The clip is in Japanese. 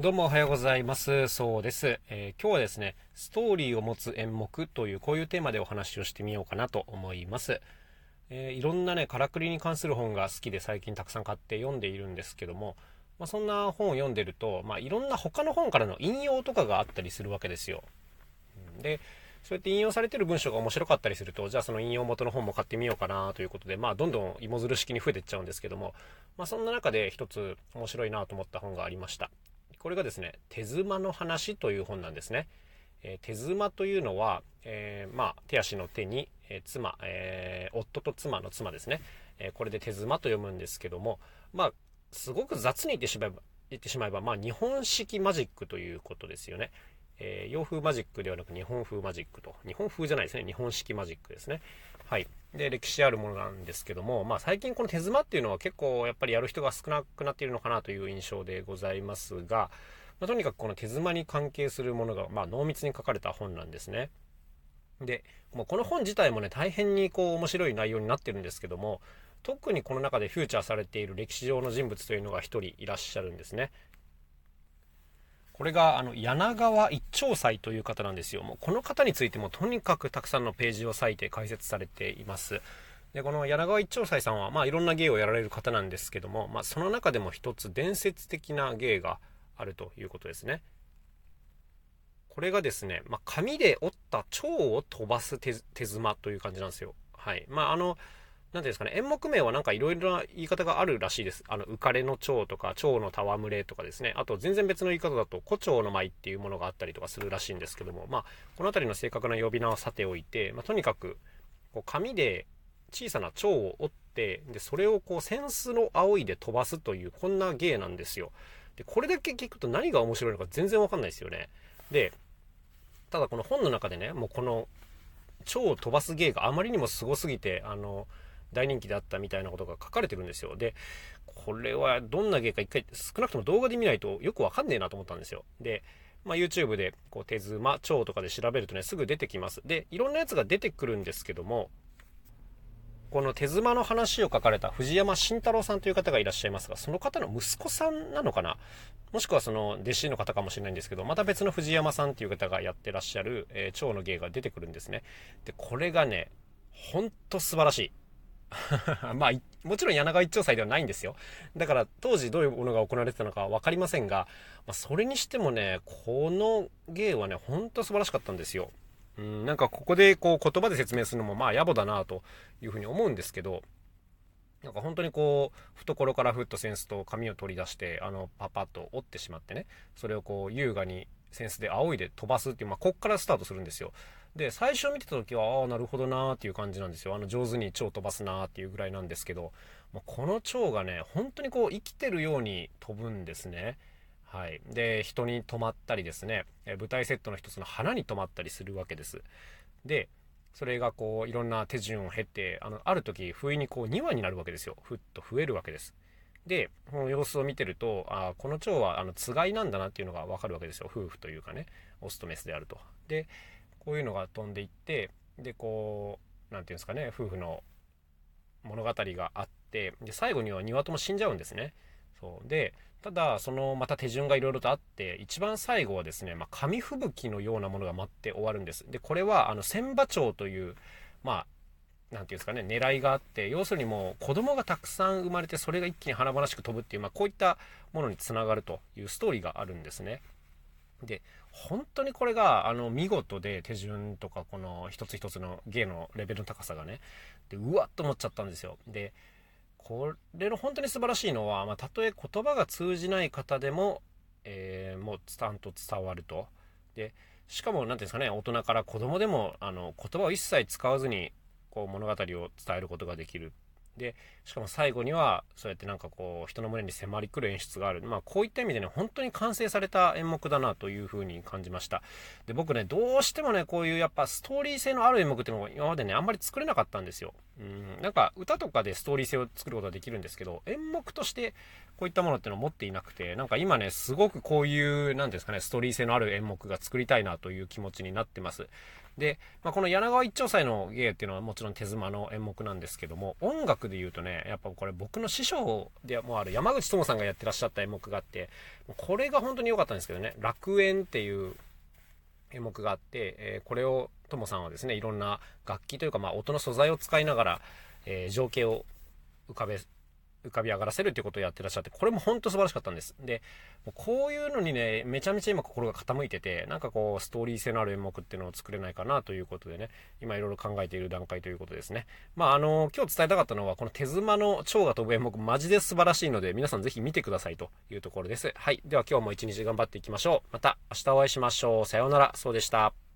どうもおはようございます。そうです、えー、今日はですね、ストーリーを持つ演目というこういうテーマでお話をしてみようかなと思います。えー、いろんなね、からくりに関する本が好きで最近たくさん買って読んでいるんですけども、まあ、そんな本を読んでると、まあ、いろんな他の本からの引用とかがあったりするわけですよ。で、そうやって引用されてる文章が面白かったりすると、じゃあその引用元の本も買ってみようかなということで、まあどんどん芋づる式に増えていっちゃうんですけども、まあそんな中で一つ面白いなと思った本がありました。これがですね、手妻の話という本なんですね。えー、手妻というのは、えー、まあ、手足の手に、えー、妻、え夫と妻の妻ですね。えこれで手妻と読むんですけども、まあ、すごく雑に言ってしまえば、言ってしまえば、まあ、日本式マジックということですよね。え洋風マジックではなく日本風マジックと。日本風じゃないですね。日本式マジックですね。はい。で、歴史あるものなんですけども、まあ最近この手妻っていうのは結構やっぱりやる人が少なくなっているのかなという印象でございますが、まあ、とにかくこの手妻に関係するものが、まあ、濃密に書かれた本なんですね。で、もうこの本自体もね、大変にこう面白い内容になってるんですけども、特にこの中でフューチャーされている歴史上の人物というのが一人いらっしゃるんですね。これがあの柳川一長斎という方なんですよ。もうこの方についてもとにかくたくさんのページを割いて解説されています。でこの柳川一長斎さんは、まあ、いろんな芸をやられる方なんですけども、まあ、その中でも一つ伝説的な芸があるということですね。これがですね、まあ、紙で折った蝶を飛ばす手妻という感じなんですよ。はい。まあ、あの、何ていうんですかね、演目名はなんかいろいろな言い方があるらしいです。あの、浮かれの蝶とか、蝶の戯れとかですね。あと、全然別の言い方だと、胡蝶の舞っていうものがあったりとかするらしいんですけども、まあ、この辺りの正確な呼び名はさておいて、まあ、とにかく、こう、紙で小さな蝶を折って、で、それをこう、扇子の葵で飛ばすという、こんな芸なんですよ。で、これだけ聞くと何が面白いのか全然わかんないですよね。で、ただこの本の中でね、もうこの、蝶を飛ばす芸があまりにもすごすぎて、あの、大人気であったみたいなことが書かれてるんですよ。で、これはどんな芸か一回少なくとも動画で見ないとよくわかんねえなと思ったんですよ。で、まあ、YouTube でこう手妻、蝶とかで調べるとね、すぐ出てきます。で、いろんなやつが出てくるんですけども、この手妻の話を書かれた藤山慎太郎さんという方がいらっしゃいますが、その方の息子さんなのかな？もしくはその弟子の方かもしれないんですけど、また別の藤山さんっていう方がやってらっしゃる、えー、蝶の芸が出てくるんですね。で、これがね、ほんと素晴らしい。まあ、もちろん柳川一丁祭ではないんですよ。だから当時どういうものが行われてたのか分かりませんが、まあ、それにしてもね、この芸はね、ほんと素晴らしかったんですよ。うん、なんかここでこう言葉で説明するのもまあ野暮だなというふうに思うんですけど、なんか本当にこう、懐からふっとセンスと紙を取り出して、あの、パパッと折ってしまってね、それをこう、優雅にセンスで仰いで飛ばすっていう、まあ、こっからスタートするんですよ。で、最初見てた時は、ああ、なるほどなーっていう感じなんですよ。あの、上手に蝶飛ばすなーっていうぐらいなんですけど、まあ、この蝶がね、本当にこう、生きてるように飛ぶんですね。はい。で、人に止まったりですね、え舞台セットの一つの花に止まったりするわけです。で、それがこう、いろんな手順を経て、あの、ある時、不意にこう、2羽になるわけですよ。ふっと増えるわけです。で、この様子を見てると、あこの蝶は、あの、つがいなんだなっていうのがわかるわけですよ。夫婦というかね、オスとメスであると。で、こういうのが飛んでいってでこう何て言うんですかね夫婦の物語があってで最後には2羽とも死んじゃうんですね。そうでただそのまた手順がいろいろとあって一番最後はですね、まあ、紙吹雪のようなものが待って終わるんです。でこれはあの千羽鳥というまあ何て言うんですかね狙いがあって要するにもう子供がたくさん生まれてそれが一気に華々しく飛ぶっていう、まあ、こういったものにつながるというストーリーがあるんですね。で、本当にこれが、あの、見事で、手順とか、この一つ一つの芸のレベルの高さがね、で、うわっと思っちゃったんですよ。で、これの本当に素晴らしいのは、まあ、たとえ言葉が通じない方でも、えー、もう、ちゃんと伝わると。で、しかも、何ていうんですかね、大人から子供でも、あの、言葉を一切使わずに、こう、物語を伝えることができるで、しかも最後には、そうやってなんかこう、人の胸に迫り来る演出がある。まあ、こういった意味でね、本当に完成された演目だなというふうに感じました。で、僕ね、どうしてもね、こういうやっぱストーリー性のある演目っていうのを今までね、あんまり作れなかったんですよ。うん、なんか歌とかでストーリー性を作ることはできるんですけど、演目としてこういったものっていうのを持っていなくて、なんか今ね、すごくこういう、なんですかね、ストーリー性のある演目が作りたいなという気持ちになってます。で、まあ、この柳川一丁斎の芸っていうのはもちろん手妻の演目なんですけども、音楽で言うとね、やっぱこれ僕の師匠でもある山口智さんがやってらっしゃった演目があって、これが本当に良かったんですけどね、楽園っていう演目があって、えー、これを智さんはですね、いろんな楽器というか、まあ、音の素材を使いながら、えー、情景を浮かべ浮かび上がらせるっていうことをやってらっしゃって、これも本当素晴らしかったんです。でも、こういうのにね、めちゃめちゃ今心が傾いてて、なんかこう、ストーリー性のある演目っていうのを作れないかなということでね、今いろいろ考えている段階ということですね。まあ、あの、今日伝えたかったのは、この手妻の蝶が飛ぶ演目、マジで素晴らしいので、皆さんぜひ見てくださいというところです。はい。では今日も一日頑張っていきましょう。また明日お会いしましょう。さようなら。そうでした。